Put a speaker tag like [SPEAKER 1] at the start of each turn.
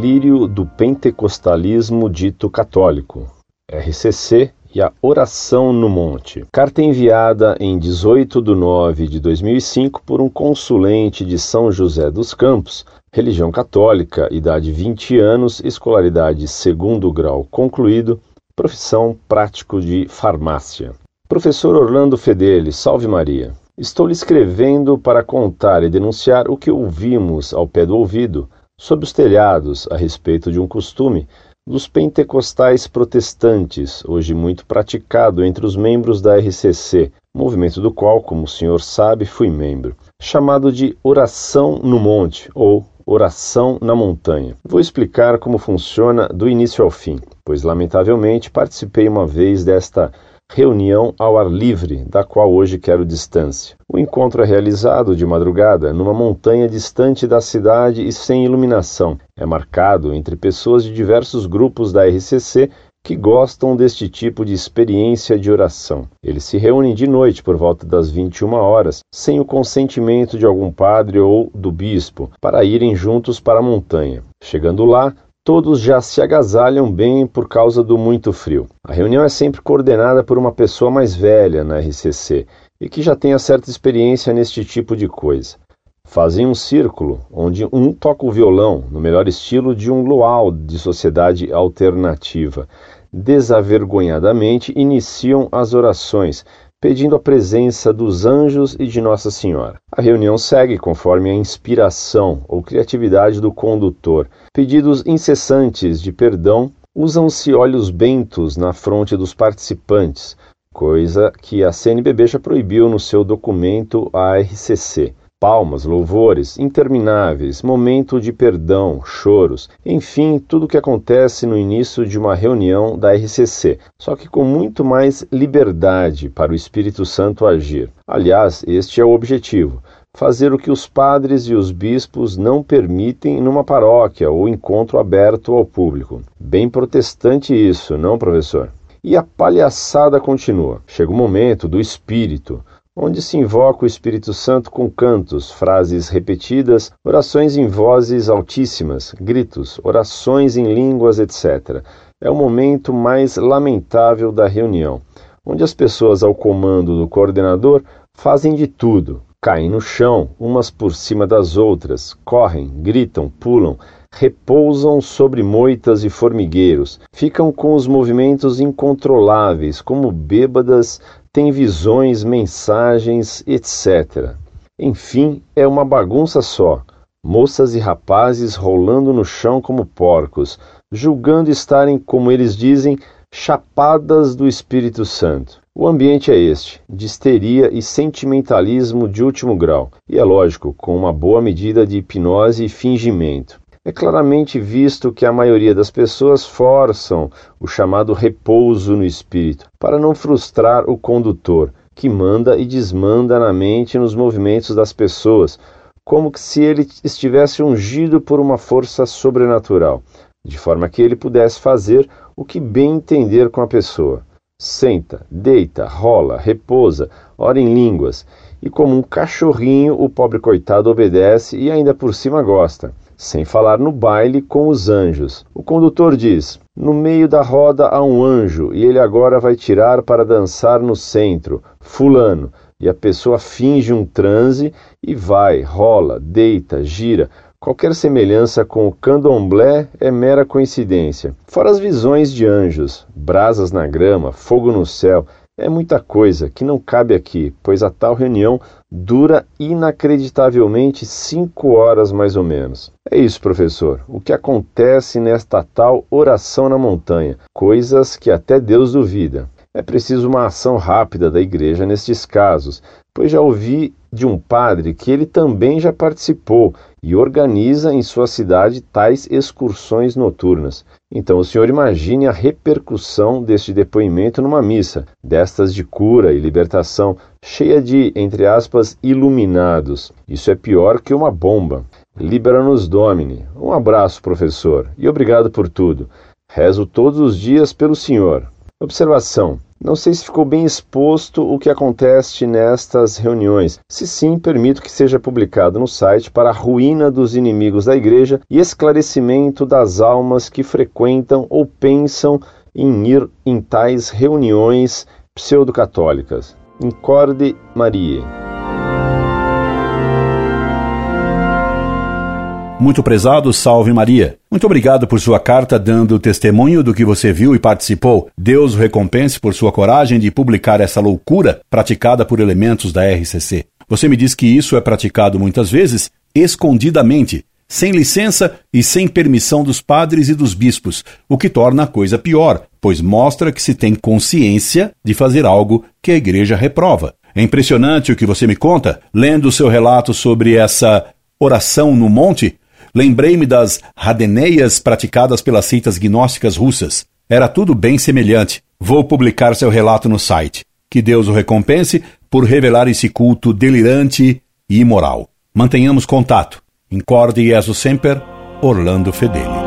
[SPEAKER 1] delírio do pentecostalismo dito católico, RCC e a oração no monte. Carta enviada em 18 de 9 de 2005 por um consulente de São José dos Campos, religião católica, idade 20 anos, escolaridade segundo grau concluído, profissão prático de farmácia. Professor Orlando Fedeli, salve Maria. Estou lhe escrevendo para contar e denunciar o que ouvimos ao pé do ouvido sob os telhados a respeito de um costume dos pentecostais protestantes, hoje muito praticado entre os membros da RCC, movimento do qual, como o senhor sabe, fui membro, chamado de oração no monte ou oração na montanha. Vou explicar como funciona do início ao fim, pois lamentavelmente participei uma vez desta reunião ao ar livre, da qual hoje quero distância. O encontro é realizado de madrugada numa montanha distante da cidade e sem iluminação. É marcado entre pessoas de diversos grupos da RCC que gostam deste tipo de experiência de oração. Eles se reúnem de noite por volta das 21 horas, sem o consentimento de algum padre ou do bispo, para irem juntos para a montanha. Chegando lá, Todos já se agasalham bem por causa do muito frio. A reunião é sempre coordenada por uma pessoa mais velha na RCC e que já tenha certa experiência neste tipo de coisa. Fazem um círculo onde um toca o violão, no melhor estilo de um luau de sociedade alternativa. Desavergonhadamente iniciam as orações, pedindo a presença dos anjos e de Nossa Senhora. A reunião segue conforme a inspiração ou criatividade do condutor. Pedidos incessantes de perdão usam-se olhos bentos na fronte dos participantes, coisa que a CNBB já proibiu no seu documento ARCC palmas, louvores intermináveis, momento de perdão, choros, enfim, tudo o que acontece no início de uma reunião da RCC, só que com muito mais liberdade para o Espírito Santo agir. Aliás, este é o objetivo fazer o que os padres e os bispos não permitem numa paróquia ou encontro aberto ao público. Bem protestante isso, não, professor? E a palhaçada continua. Chega o momento do espírito, onde se invoca o Espírito Santo com cantos, frases repetidas, orações em vozes altíssimas, gritos, orações em línguas, etc. É o momento mais lamentável da reunião, onde as pessoas ao comando do coordenador fazem de tudo, caem no chão, umas por cima das outras, correm, gritam, pulam, repousam sobre moitas e formigueiros, ficam com os movimentos incontroláveis, como bêbadas tem visões, mensagens, etc. Enfim, é uma bagunça só. Moças e rapazes rolando no chão como porcos, julgando estarem, como eles dizem, chapadas do Espírito Santo. O ambiente é este, de histeria e sentimentalismo de último grau, e é lógico, com uma boa medida de hipnose e fingimento. É claramente visto que a maioria das pessoas forçam o chamado repouso no espírito, para não frustrar o condutor, que manda e desmanda na mente e nos movimentos das pessoas, como se ele estivesse ungido por uma força sobrenatural, de forma que ele pudesse fazer o que bem entender com a pessoa. Senta, deita, rola, repousa, ora em línguas, e como um cachorrinho o pobre coitado obedece e ainda por cima gosta sem falar no baile com os anjos. O condutor diz: No meio da roda há um anjo, e ele agora vai tirar para dançar no centro, Fulano. E a pessoa finge um transe e vai, rola, deita, gira. Qualquer semelhança com o candomblé é mera coincidência. Fora as visões de anjos, brasas na grama, fogo no céu, é muita coisa que não cabe aqui, pois a tal reunião dura inacreditavelmente cinco horas mais ou menos. É isso, professor. O que acontece nesta tal oração na montanha? Coisas que até Deus duvida. É preciso uma ação rápida da igreja nestes casos, pois já ouvi de um padre que ele também já participou e organiza em sua cidade tais excursões noturnas. Então o senhor imagine a repercussão deste depoimento numa missa, destas de cura e libertação, cheia de, entre aspas, iluminados. Isso é pior que uma bomba. Libera-nos Domine. Um abraço, professor, e obrigado por tudo. Rezo todos os dias pelo senhor. Observação: Não sei se ficou bem exposto o que acontece nestas reuniões. Se sim, permito que seja publicado no site para a ruína dos inimigos da Igreja e esclarecimento das almas que frequentam ou pensam em ir em tais reuniões pseudo-católicas. Incorde Maria.
[SPEAKER 2] Muito prezado, salve Maria. Muito obrigado por sua carta dando testemunho do que você viu e participou. Deus o recompense por sua coragem de publicar essa loucura praticada por elementos da RCC. Você me diz que isso é praticado muitas vezes escondidamente, sem licença e sem permissão dos padres e dos bispos, o que torna a coisa pior, pois mostra que se tem consciência de fazer algo que a igreja reprova. É impressionante o que você me conta, lendo o seu relato sobre essa oração no monte, Lembrei-me das radeneias praticadas pelas seitas gnósticas russas. Era tudo bem semelhante. Vou publicar seu relato no site. Que Deus o recompense por revelar esse culto delirante e imoral. Mantenhamos contato. Incorde Jesus Semper, Orlando Fedeli.